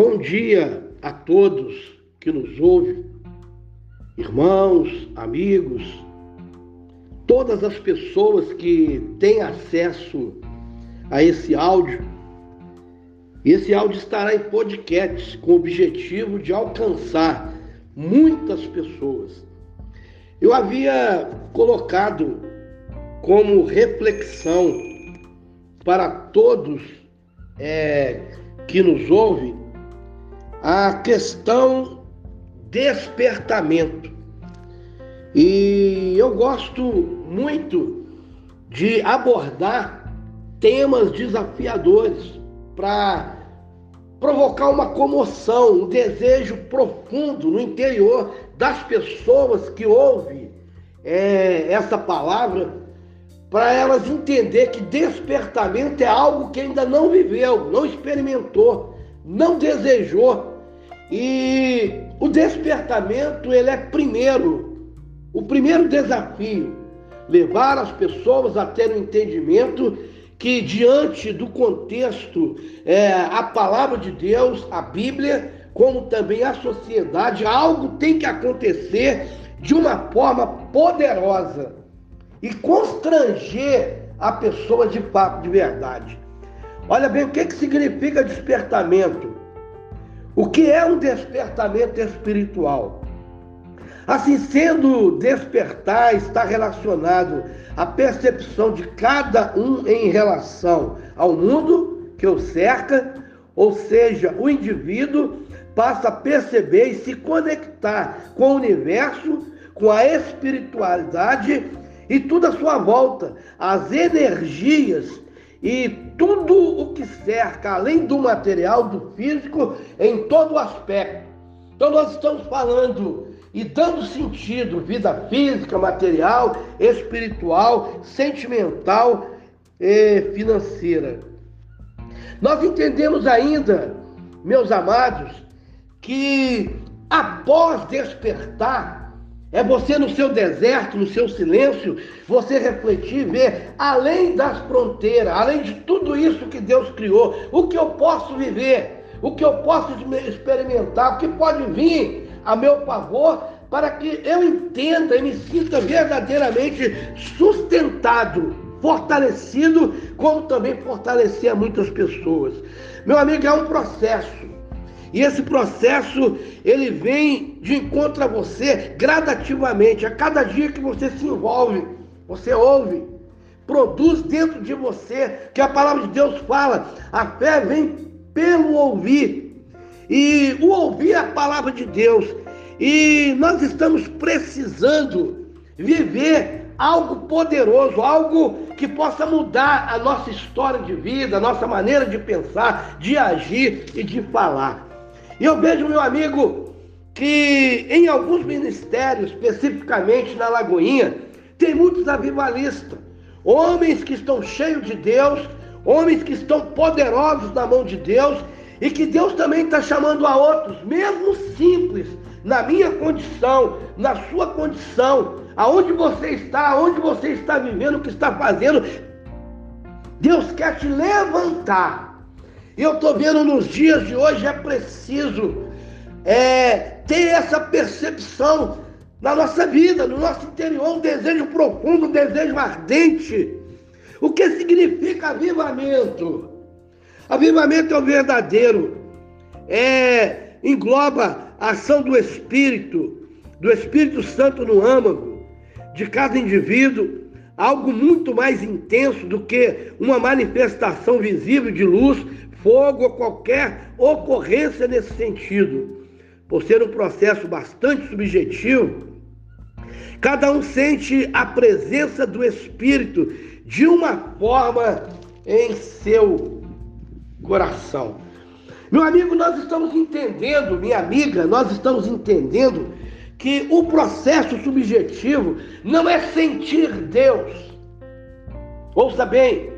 Bom dia a todos que nos ouvem, irmãos, amigos, todas as pessoas que têm acesso a esse áudio. Esse áudio estará em podcast com o objetivo de alcançar muitas pessoas. Eu havia colocado como reflexão para todos é, que nos ouvem a questão despertamento. E eu gosto muito de abordar temas desafiadores para provocar uma comoção, um desejo profundo no interior das pessoas que ouvem é, essa palavra, para elas entender que despertamento é algo que ainda não viveu, não experimentou, não desejou. E o despertamento, ele é primeiro, o primeiro desafio, levar as pessoas a ter um entendimento que diante do contexto, é, a palavra de Deus, a Bíblia, como também a sociedade, algo tem que acontecer de uma forma poderosa e constranger a pessoa de fato, de verdade. Olha bem, o que, que significa despertamento? O que é um despertamento espiritual? Assim sendo, despertar está relacionado à percepção de cada um em relação ao mundo que o cerca, ou seja, o indivíduo passa a perceber e se conectar com o universo, com a espiritualidade e tudo à sua volta, as energias e tudo o que cerca, além do material, do físico, em todo o aspecto. Então nós estamos falando e dando sentido, vida física, material, espiritual, sentimental e financeira. Nós entendemos ainda, meus amados, que após despertar, é você no seu deserto, no seu silêncio, você refletir, ver além das fronteiras, além de tudo isso que Deus criou, o que eu posso viver, o que eu posso experimentar, o que pode vir a meu favor, para que eu entenda e me sinta verdadeiramente sustentado, fortalecido, como também fortalecer muitas pessoas. Meu amigo, é um processo. E esse processo, ele vem de encontro a você gradativamente. A cada dia que você se envolve, você ouve, produz dentro de você, que a palavra de Deus fala, a fé vem pelo ouvir. E o ouvir é a palavra de Deus. E nós estamos precisando viver algo poderoso, algo que possa mudar a nossa história de vida, a nossa maneira de pensar, de agir e de falar. E eu vejo, meu amigo, que em alguns ministérios, especificamente na Lagoinha, tem muitos avivalistas, homens que estão cheios de Deus, homens que estão poderosos na mão de Deus e que Deus também está chamando a outros, mesmo simples, na minha condição, na sua condição, aonde você está, aonde você está vivendo, o que está fazendo, Deus quer te levantar e eu estou vendo nos dias de hoje é preciso é, ter essa percepção na nossa vida, no nosso interior, um desejo profundo, um desejo ardente. O que significa avivamento? Avivamento é o verdadeiro, é, engloba a ação do Espírito, do Espírito Santo no âmago de cada indivíduo, algo muito mais intenso do que uma manifestação visível de luz fogo ou qualquer ocorrência nesse sentido. Por ser um processo bastante subjetivo, cada um sente a presença do Espírito de uma forma em seu coração. Meu amigo, nós estamos entendendo, minha amiga, nós estamos entendendo que o processo subjetivo não é sentir Deus. Ouça bem,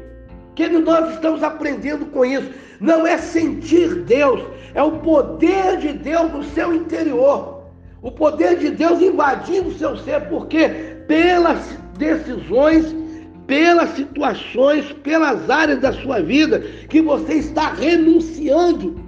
que nós estamos aprendendo com isso. Não é sentir Deus, é o poder de Deus no seu interior. O poder de Deus invadindo o seu ser, porque pelas decisões, pelas situações, pelas áreas da sua vida que você está renunciando.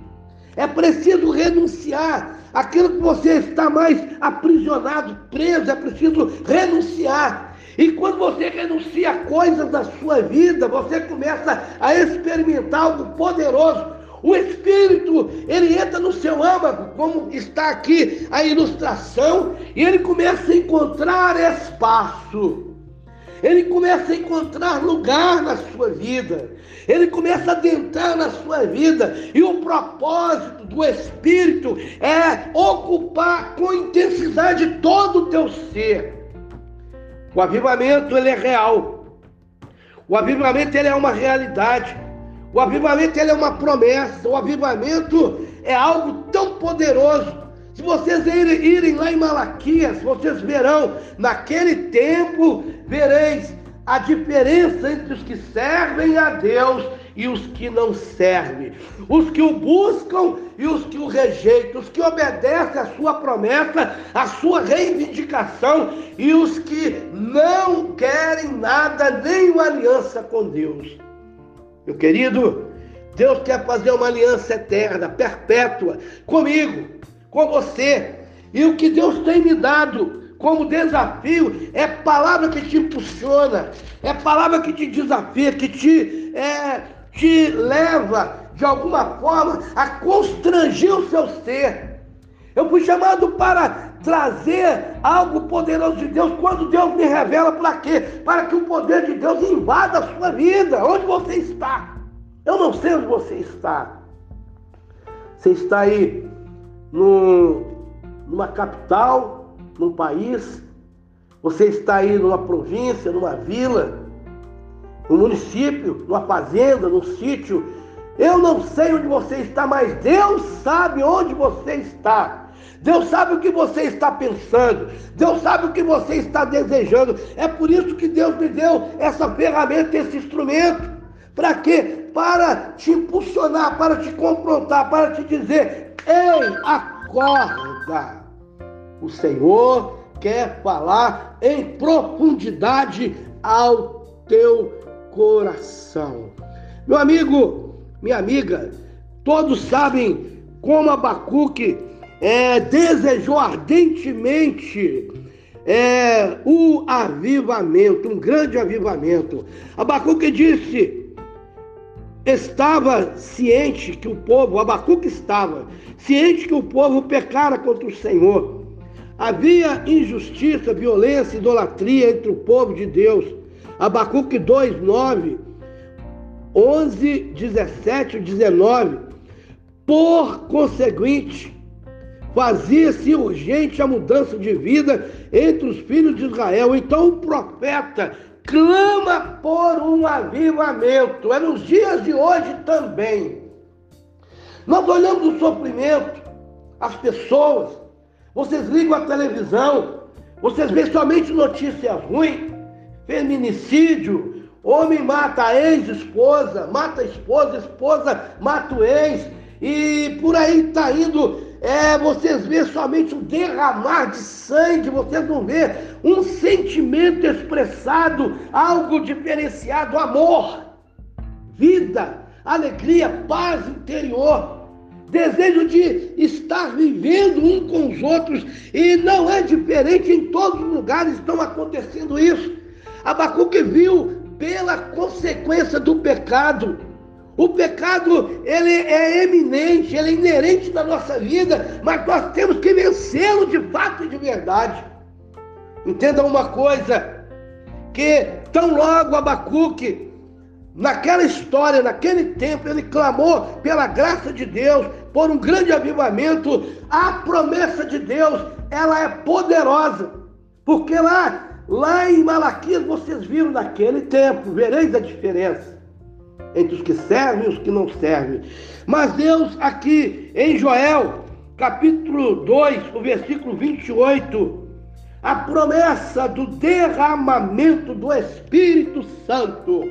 É preciso renunciar aquilo que você está mais aprisionado, preso, é preciso renunciar. E quando você renuncia coisas da sua vida, você começa a experimentar algo poderoso. O Espírito, ele entra no seu âmago, como está aqui a ilustração, e ele começa a encontrar espaço. Ele começa a encontrar lugar na sua vida. Ele começa a adentrar na sua vida. E o propósito do Espírito é ocupar com intensidade todo o teu ser. O avivamento ele é real. O avivamento ele é uma realidade. O avivamento ele é uma promessa. O avivamento é algo tão poderoso. Se vocês irem, irem lá em Malaquias, vocês verão, naquele tempo vereis a diferença entre os que servem a Deus e os que não servem, os que o buscam e os que o rejeitam, os que obedecem à sua promessa, à sua reivindicação e os que não querem nada, nem uma aliança com Deus. Meu querido, Deus quer fazer uma aliança eterna, perpétua, comigo, com você. E o que Deus tem me dado como desafio é palavra que te impulsiona, é palavra que te desafia, que te é, te leva, de alguma forma, a constranger o seu ser. Eu fui chamado para trazer algo poderoso de Deus quando Deus me revela para quê? Para que o poder de Deus invada a sua vida, onde você está. Eu não sei onde você está. Você está aí num, numa capital, num país, você está aí numa província, numa vila, no município, numa fazenda, num sítio. Eu não sei onde você está, mas Deus sabe onde você está. Deus sabe o que você está pensando. Deus sabe o que você está desejando. É por isso que Deus me deu essa ferramenta, esse instrumento. Para quê? Para te impulsionar, para te confrontar, para te dizer: ei, acorda. O Senhor quer falar em profundidade ao teu coração. Meu amigo, minha amiga, todos sabem como Abacuque é, desejou ardentemente é, o avivamento, um grande avivamento. Abacuque disse, estava ciente que o povo, Abacuque estava ciente que o povo pecara contra o Senhor. Havia injustiça, violência, idolatria entre o povo de Deus. Abacuque 2, 9, 11, 17 19. Por conseguinte, fazia-se urgente a mudança de vida entre os filhos de Israel. Então o profeta clama por um avivamento. É nos dias de hoje também. Nós olhamos o sofrimento, as pessoas, vocês ligam a televisão, vocês veem somente notícias ruins feminicídio, homem mata a ex-esposa, mata a esposa, esposa mata o ex, e por aí está indo. É, vocês vê somente um derramar de sangue, vocês não vê um sentimento expressado, algo diferenciado, amor, vida, alegria, paz interior desejo de estar vivendo um com os outros, e não é diferente, em todos os lugares estão acontecendo isso. Abacuque viu pela consequência do pecado. O pecado, ele é eminente, ele é inerente na nossa vida, mas nós temos que vencê-lo de fato e de verdade. Entenda uma coisa, que tão logo Abacuque, naquela história, naquele tempo, ele clamou pela graça de Deus, por um grande avivamento, a promessa de Deus, ela é poderosa, porque lá Lá em Malaquias vocês viram naquele tempo, vereis a diferença entre os que servem e os que não servem. Mas Deus aqui em Joel, capítulo 2, o versículo 28, a promessa do derramamento do Espírito Santo.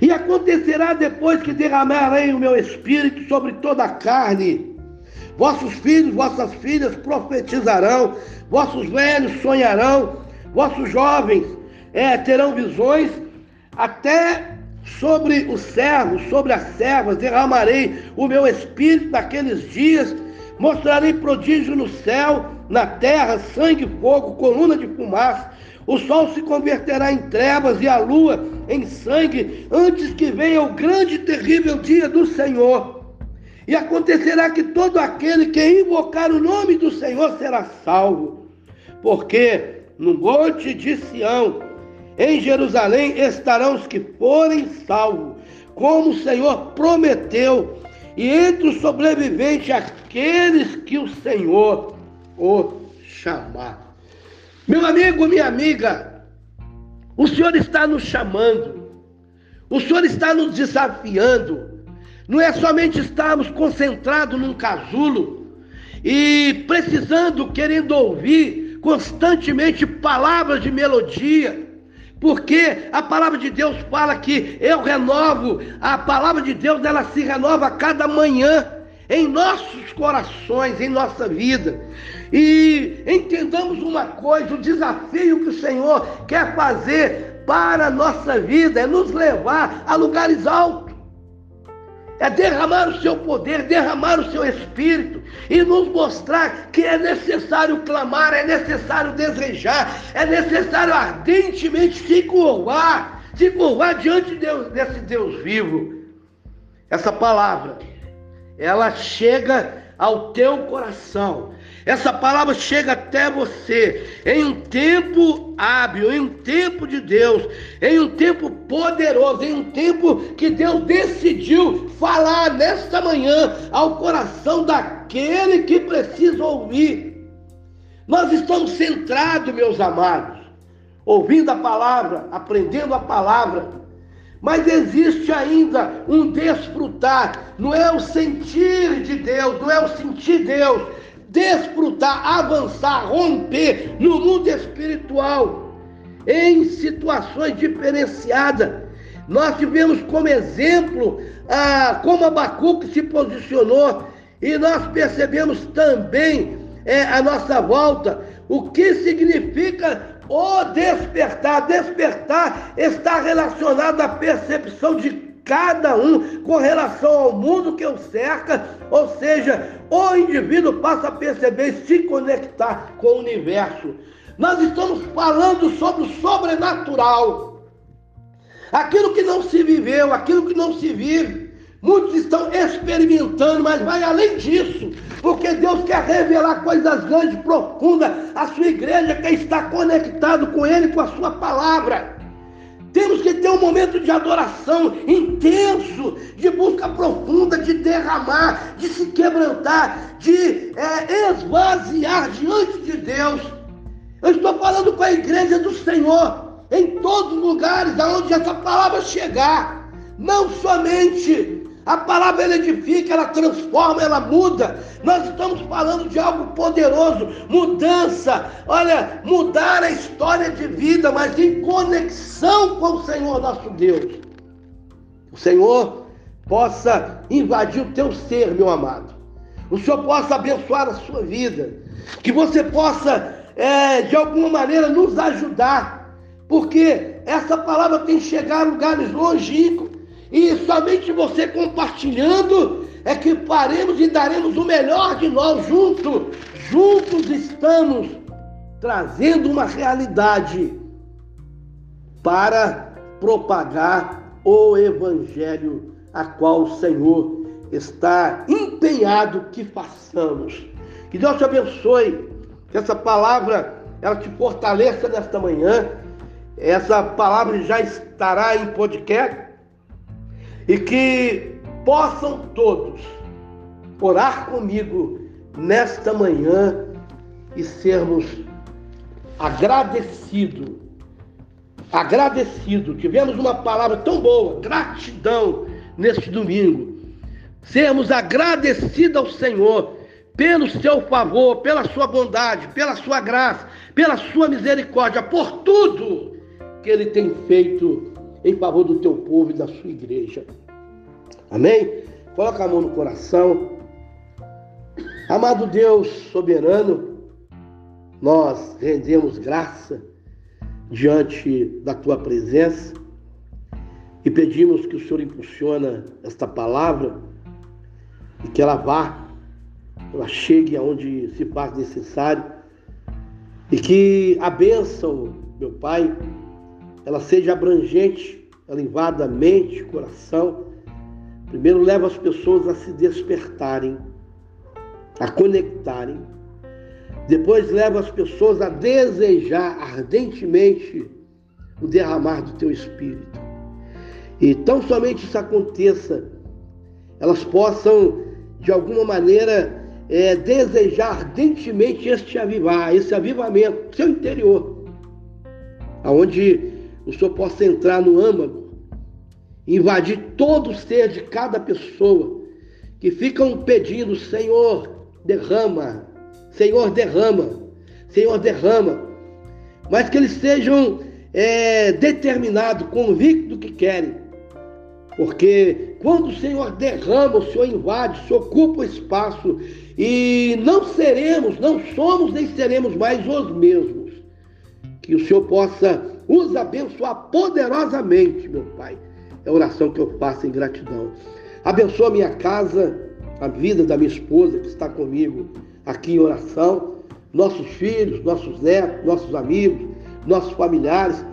E acontecerá depois que derramarei o meu espírito sobre toda a carne. Vossos filhos, vossas filhas profetizarão, vossos velhos sonharão, vossos jovens é, terão visões, até sobre os servos, sobre as servas, derramarei o meu espírito naqueles dias, mostrarei prodígio no céu, na terra, sangue, fogo, coluna de fumaça. O sol se converterá em trevas e a lua em sangue, antes que venha o grande e terrível dia do Senhor. E acontecerá que todo aquele que invocar o nome do Senhor será salvo. Porque no monte de Sião em Jerusalém estarão os que forem salvos, como o Senhor prometeu, e entre os sobreviventes aqueles que o Senhor o chamar. Meu amigo, minha amiga, o Senhor está nos chamando, o Senhor está nos desafiando. Não é somente estarmos concentrados num casulo e precisando, querendo ouvir constantemente palavras de melodia porque a palavra de Deus fala que eu renovo, a palavra de Deus ela se renova a cada manhã em nossos corações, em nossa vida. E entendamos uma coisa: o desafio que o Senhor quer fazer para a nossa vida é nos levar a lugares altos é derramar o seu poder, derramar o seu espírito e nos mostrar que é necessário clamar, é necessário desejar, é necessário ardentemente se curvar, se curvar diante de Deus, desse Deus vivo. Essa palavra, ela chega ao teu coração, essa palavra chega até você. Em um tempo hábil, em um tempo de Deus, em um tempo poderoso, em um tempo que Deus decidiu falar nesta manhã ao coração daquele que precisa ouvir. Nós estamos centrados, meus amados, ouvindo a palavra, aprendendo a palavra, mas existe ainda um desfrutar, não é o sentir de Deus, não é o sentir Deus, desfrutar, avançar, romper no mundo espiritual em situações diferenciadas. Nós tivemos como exemplo ah, como Abacuque se posicionou e nós percebemos também é, a nossa volta o que significa o despertar. Despertar está relacionado à percepção de cada um com relação ao mundo que o cerca, ou seja, o indivíduo passa a perceber e se conectar com o universo. Nós estamos falando sobre o sobrenatural, aquilo que não se viveu, aquilo que não se vive. Muitos estão experimentando, mas vai além disso, porque Deus quer revelar coisas grandes, profundas. A sua igreja quer estar conectado com Ele, com a sua palavra. Temos que ter um momento de adoração intenso, de busca profunda, de derramar, de se quebrantar, de é, esvaziar diante de Deus. Eu estou falando com a igreja do Senhor, em todos os lugares aonde essa palavra chegar. Não somente a palavra ela edifica, ela transforma, ela muda. Nós estamos falando de algo poderoso, mudança. Olha, mudar a história de vida, mas em conexão com o Senhor nosso Deus. O Senhor possa invadir o teu ser, meu amado. O Senhor possa abençoar a sua vida. Que você possa, é, de alguma maneira, nos ajudar. Porque essa palavra tem que chegar a lugares longínquos e somente você compartilhando é que faremos e daremos o melhor de nós juntos. Juntos estamos trazendo uma realidade para propagar o evangelho a qual o Senhor está empenhado que façamos. Que Deus te abençoe, que essa palavra ela te fortaleça nesta manhã. Essa palavra já estará em podcast e que possam todos orar comigo nesta manhã e sermos agradecidos. Agradecido, tivemos uma palavra tão boa, gratidão neste domingo. Sermos agradecidos ao Senhor pelo seu favor, pela sua bondade, pela sua graça, pela sua misericórdia, por tudo que ele tem feito em favor do teu povo e da sua igreja. Amém? Coloca a mão no coração. Amado Deus soberano, nós rendemos graça diante da tua presença. E pedimos que o Senhor impulsiona esta palavra e que ela vá, ela chegue aonde se faz necessário e que a bênção, meu Pai, ela seja abrangente, ela invada a mente, coração. Primeiro leva as pessoas a se despertarem, a conectarem. Depois leva as pessoas a desejar ardentemente o derramar do teu espírito. E tão somente isso aconteça, elas possam, de alguma maneira, é, desejar ardentemente este avivar, esse avivamento, seu interior, aonde o Senhor possa entrar no âmago, invadir todo o ser de cada pessoa que ficam pedindo, Senhor, derrama, Senhor, derrama, Senhor, derrama, mas que eles sejam é, determinados, convictos do que querem. Porque quando o Senhor derrama, o Senhor invade, o Senhor ocupa o espaço e não seremos, não somos nem seremos mais os mesmos. Que o Senhor possa nos abençoar poderosamente, meu Pai. É a oração que eu faço em gratidão. Abençoa minha casa, a vida da minha esposa que está comigo aqui em oração, nossos filhos, nossos netos, nossos amigos, nossos familiares.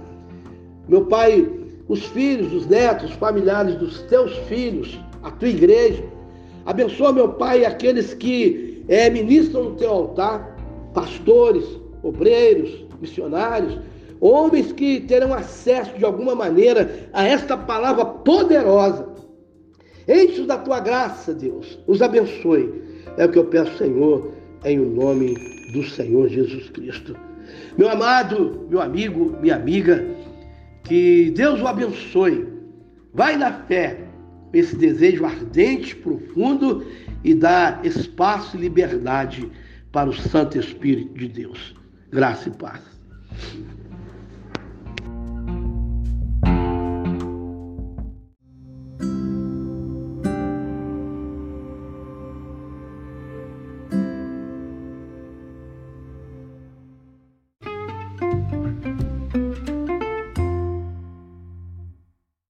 Meu Pai, os filhos, os netos, os familiares dos teus filhos, a tua igreja. Abençoa, meu Pai, aqueles que é, ministram no teu altar, pastores, obreiros, missionários, homens que terão acesso de alguma maneira a esta palavra poderosa. Enche-os da tua graça, Deus. Os abençoe. É o que eu peço, Senhor, em o nome do Senhor Jesus Cristo. Meu amado, meu amigo, minha amiga, que Deus o abençoe. Vai na fé, esse desejo ardente, profundo e dá espaço e liberdade para o Santo Espírito de Deus. Graça e paz.